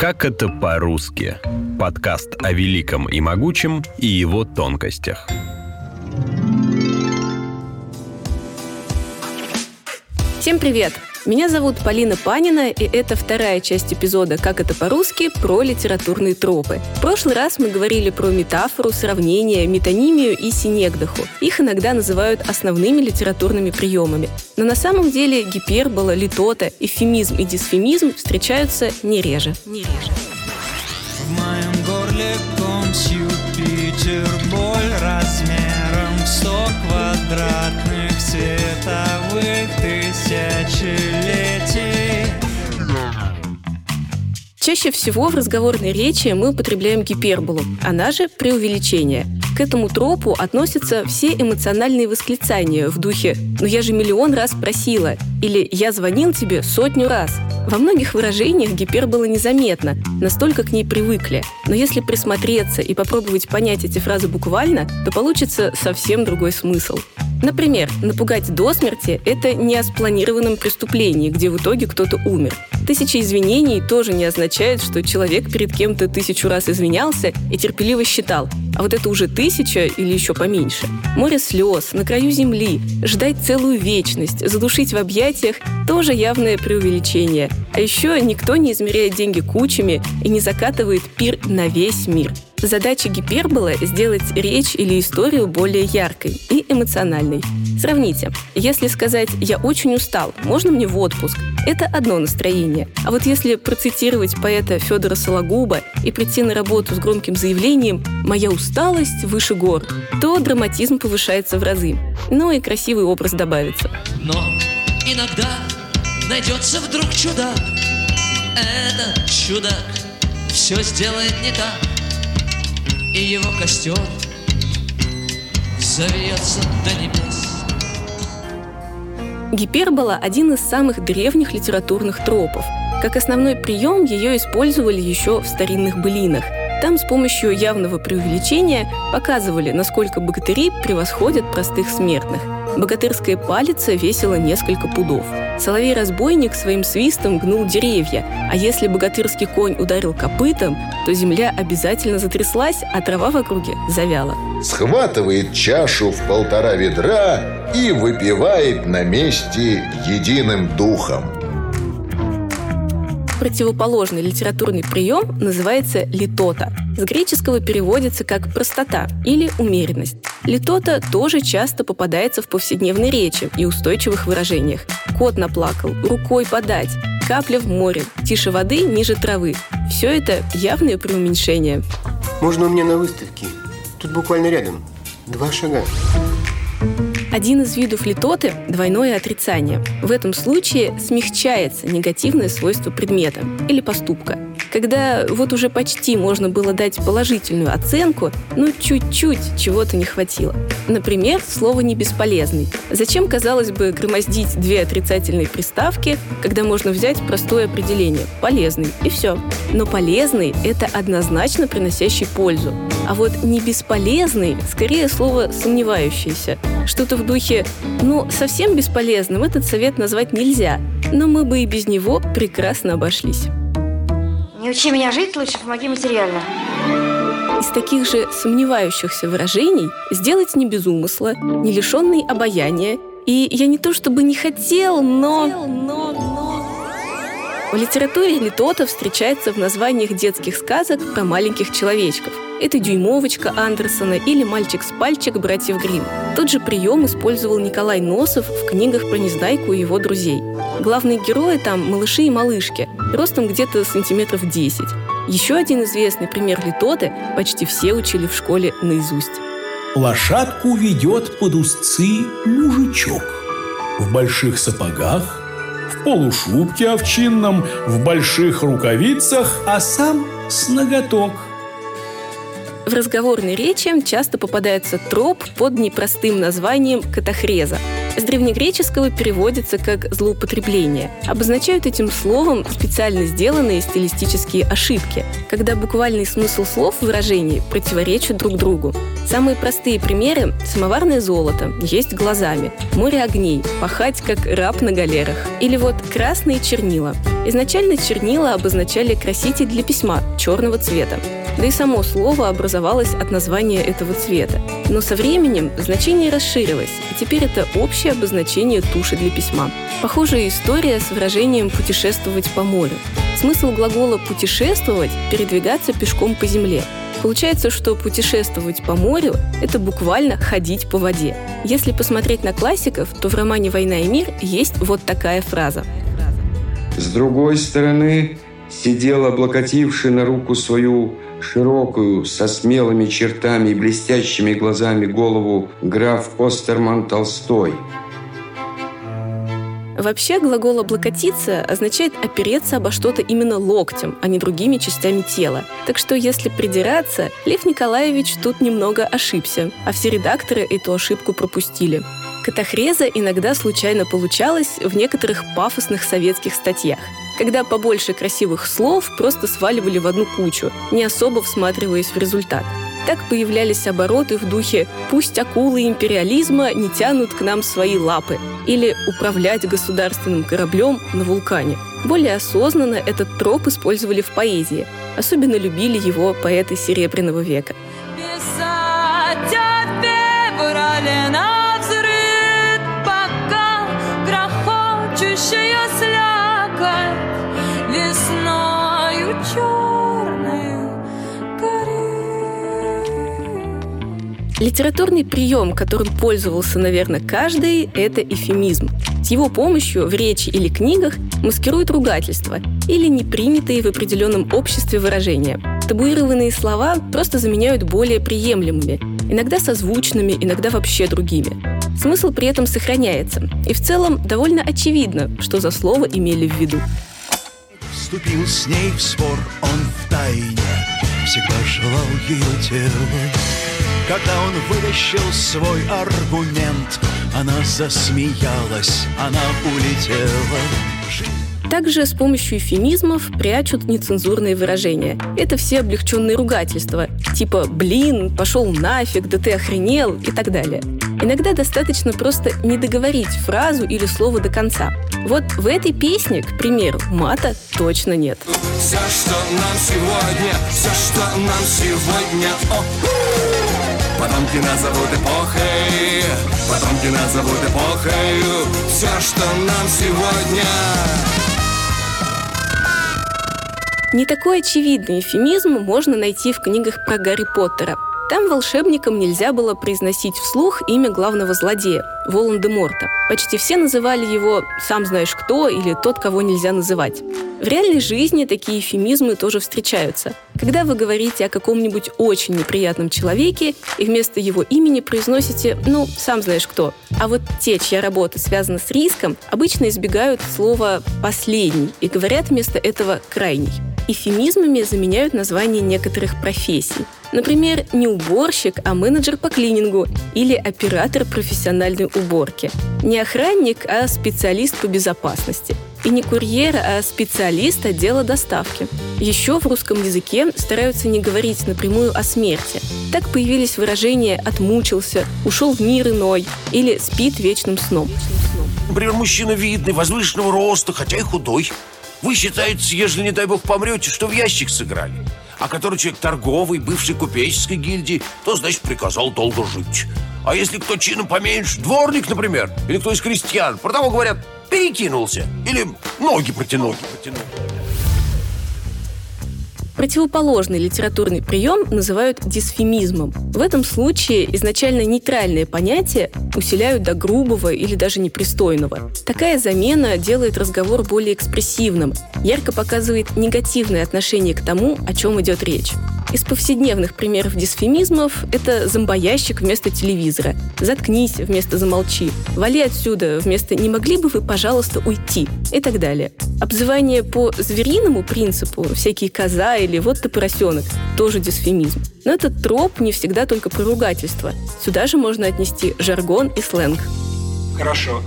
Как это по-русски? Подкаст о великом и могучем и его тонкостях. Всем привет! Меня зовут Полина Панина, и это вторая часть эпизода «Как это по-русски» про литературные тропы. В прошлый раз мы говорили про метафору, сравнение, метонимию и синегдаху. Их иногда называют основными литературными приемами. Но на самом деле гипербола, литота, эвфемизм и дисфемизм встречаются не реже. Не реже. В моем горле ком Юпитер, боль размером в 100 квадратных Чаще всего в разговорной речи мы употребляем гиперболу, она же преувеличение. К этому тропу относятся все эмоциональные восклицания в духе «ну я же миллион раз просила» или «я звонил тебе сотню раз». Во многих выражениях гипербола незаметно, настолько к ней привыкли. Но если присмотреться и попробовать понять эти фразы буквально, то получится совсем другой смысл. Например, напугать до смерти – это не о спланированном преступлении, где в итоге кто-то умер. Тысяча извинений тоже не означает, что человек перед кем-то тысячу раз извинялся и терпеливо считал, а вот это уже тысяча или еще поменьше. Море слез, на краю земли, ждать целую вечность, задушить в объятиях – тоже явное преувеличение. А еще никто не измеряет деньги кучами и не закатывает пир на весь мир – Задача гиперболы — сделать речь или историю более яркой и эмоциональной. Сравните. Если сказать «я очень устал, можно мне в отпуск?» Это одно настроение. А вот если процитировать поэта Федора Сологуба и прийти на работу с громким заявлением «моя усталость выше гор», то драматизм повышается в разы. Ну и красивый образ добавится. Но иногда найдется вдруг чудак. Этот чудак все сделает не так и его костер завьется до небес. Гипербола – один из самых древних литературных тропов. Как основной прием ее использовали еще в старинных былинах. Там с помощью явного преувеличения показывали, насколько богатыри превосходят простых смертных – Богатырская палица весила несколько пудов. Соловей-разбойник своим свистом гнул деревья, а если богатырский конь ударил копытом, то земля обязательно затряслась, а трава в округе завяла. Схватывает чашу в полтора ведра и выпивает на месте единым духом. Противоположный литературный прием называется литота. С греческого переводится как «простота» или «умеренность». Литота тоже часто попадается в повседневной речи и устойчивых выражениях. Кот наплакал, рукой подать, капля в море, тише воды, ниже травы. Все это явное преуменьшение. Можно у меня на выставке? Тут буквально рядом. Два шага. Один из видов литоты – двойное отрицание. В этом случае смягчается негативное свойство предмета или поступка – когда вот уже почти можно было дать положительную оценку, но чуть-чуть чего-то не хватило. Например, слово «не бесполезный». Зачем, казалось бы, громоздить две отрицательные приставки, когда можно взять простое определение «полезный» и все. Но полезный – это однозначно приносящий пользу. А вот не бесполезный – скорее слово сомневающийся. Что-то в духе «ну, совсем бесполезным этот совет назвать нельзя, но мы бы и без него прекрасно обошлись». Не учи меня жить, лучше помоги материально. Из таких же сомневающихся выражений сделать не без умысла, не лишенный обаяния. И я не то чтобы не хотел, но... но, но... В литературе литота встречается в названиях детских сказок про маленьких человечков – это «Дюймовочка» Андерсона или «Мальчик с пальчик» братьев Грим. Тот же прием использовал Николай Носов в книгах про Незнайку и его друзей. Главные герои там – малыши и малышки, ростом где-то сантиметров 10. Еще один известный пример литоты почти все учили в школе наизусть. Лошадку ведет под узцы мужичок. В больших сапогах, в полушубке овчинном, в больших рукавицах, а сам с ноготок – в разговорной речи часто попадается троп под непростым названием «катахреза». С древнегреческого переводится как «злоупотребление». Обозначают этим словом специально сделанные стилистические ошибки, когда буквальный смысл слов в выражении противоречат друг другу. Самые простые примеры – самоварное золото, есть глазами, море огней, пахать как раб на галерах. Или вот красные чернила. Изначально чернила обозначали краситель для письма черного цвета. Да и само слово образовалось от названия этого цвета. Но со временем значение расширилось, и теперь это общее обозначение туши для письма. Похожая история с выражением «путешествовать по морю». Смысл глагола «путешествовать» – передвигаться пешком по земле – Получается, что путешествовать по морю – это буквально ходить по воде. Если посмотреть на классиков, то в романе «Война и мир» есть вот такая фраза. С другой стороны сидел, облокотивший на руку свою широкую, со смелыми чертами и блестящими глазами голову граф Остерман Толстой – Вообще глагол «облокотиться» означает опереться обо что-то именно локтем, а не другими частями тела. Так что если придираться, Лев Николаевич тут немного ошибся, а все редакторы эту ошибку пропустили. Катахреза иногда случайно получалась в некоторых пафосных советских статьях, когда побольше красивых слов просто сваливали в одну кучу, не особо всматриваясь в результат. Так появлялись обороты в духе «пусть акулы империализма не тянут к нам свои лапы» или «управлять государственным кораблем на вулкане». Более осознанно этот троп использовали в поэзии. Особенно любили его поэты Серебряного века. Писать о феврале Литературный прием, которым пользовался, наверное, каждый, это эфемизм. С его помощью в речи или книгах маскируют ругательства или непринятые в определенном обществе выражения. Табуированные слова просто заменяют более приемлемыми, иногда созвучными, иногда вообще другими. Смысл при этом сохраняется, и в целом довольно очевидно, что за слово имели в виду. Вступил с ней в спор он в тайне, всегда желал ее тело. Когда он вытащил свой аргумент, она засмеялась, она улетела. Также с помощью эфемизмов прячут нецензурные выражения. Это все облегченные ругательства, типа «блин», «пошел нафиг», «да ты охренел» и так далее. Иногда достаточно просто не договорить фразу или слово до конца. Вот в этой песне, к примеру, мата точно нет. Все, что нам сегодня, все, что нам сегодня, о, Потомки назовут эпохой Потомки назовут эпохой Все, что нам сегодня Не такой очевидный эфемизм можно найти в книгах про Гарри Поттера – там волшебникам нельзя было произносить вслух имя главного злодея – Волан-де-Морта. Почти все называли его «сам знаешь кто» или «тот, кого нельзя называть». В реальной жизни такие эфемизмы тоже встречаются. Когда вы говорите о каком-нибудь очень неприятном человеке и вместо его имени произносите «ну, сам знаешь кто». А вот те, чья работа связана с риском, обычно избегают слова «последний» и говорят вместо этого «крайний». Эфемизмами заменяют названия некоторых профессий. Например, не уборщик, а менеджер по клинингу или оператор профессиональной уборки. Не охранник, а специалист по безопасности. И не курьер, а специалист отдела доставки. Еще в русском языке стараются не говорить напрямую о смерти. Так появились выражения «отмучился», «ушел в мир иной» или «спит вечным сном». Например, мужчина видный, возвышенного роста, хотя и худой. Вы считаете, ежели, не дай бог, помрете, что в ящик сыграли? А который человек торговый, бывший купеческой гильдии, то, значит, приказал долго жить. А если кто чином поменьше, дворник, например, или кто из крестьян, про того говорят, перекинулся, или ноги протянул. протянул. Противоположный литературный прием называют дисфемизмом. В этом случае изначально нейтральные понятия усиляют до грубого или даже непристойного. Такая замена делает разговор более экспрессивным, ярко показывает негативное отношение к тому, о чем идет речь. Из повседневных примеров дисфемизмов это зомбоящик вместо телевизора, заткнись вместо замолчи, вали отсюда вместо не могли бы вы, пожалуйста, уйти и так далее. Обзывание по звериному принципу, всякие коза или вот ты поросенок, тоже дисфемизм. Но этот троп не всегда только про ругательство. Сюда же можно отнести жаргон и сленг. Хорошо.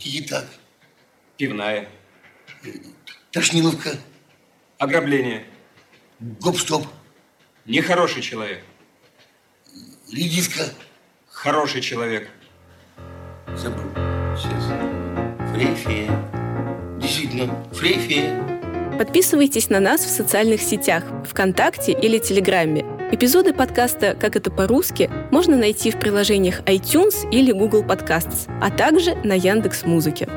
Итак. Пивная. Тошниловка. Ограбление. Гоп-стоп. Нехороший человек. Редиска. Хороший человек. Забыл. Сейчас. Фрейфея. Действительно, Фрейфея. Подписывайтесь на нас в социальных сетях, ВКонтакте или Телеграме. Эпизоды подкаста «Как это по-русски» можно найти в приложениях iTunes или Google Podcasts, а также на Яндекс.Музыке.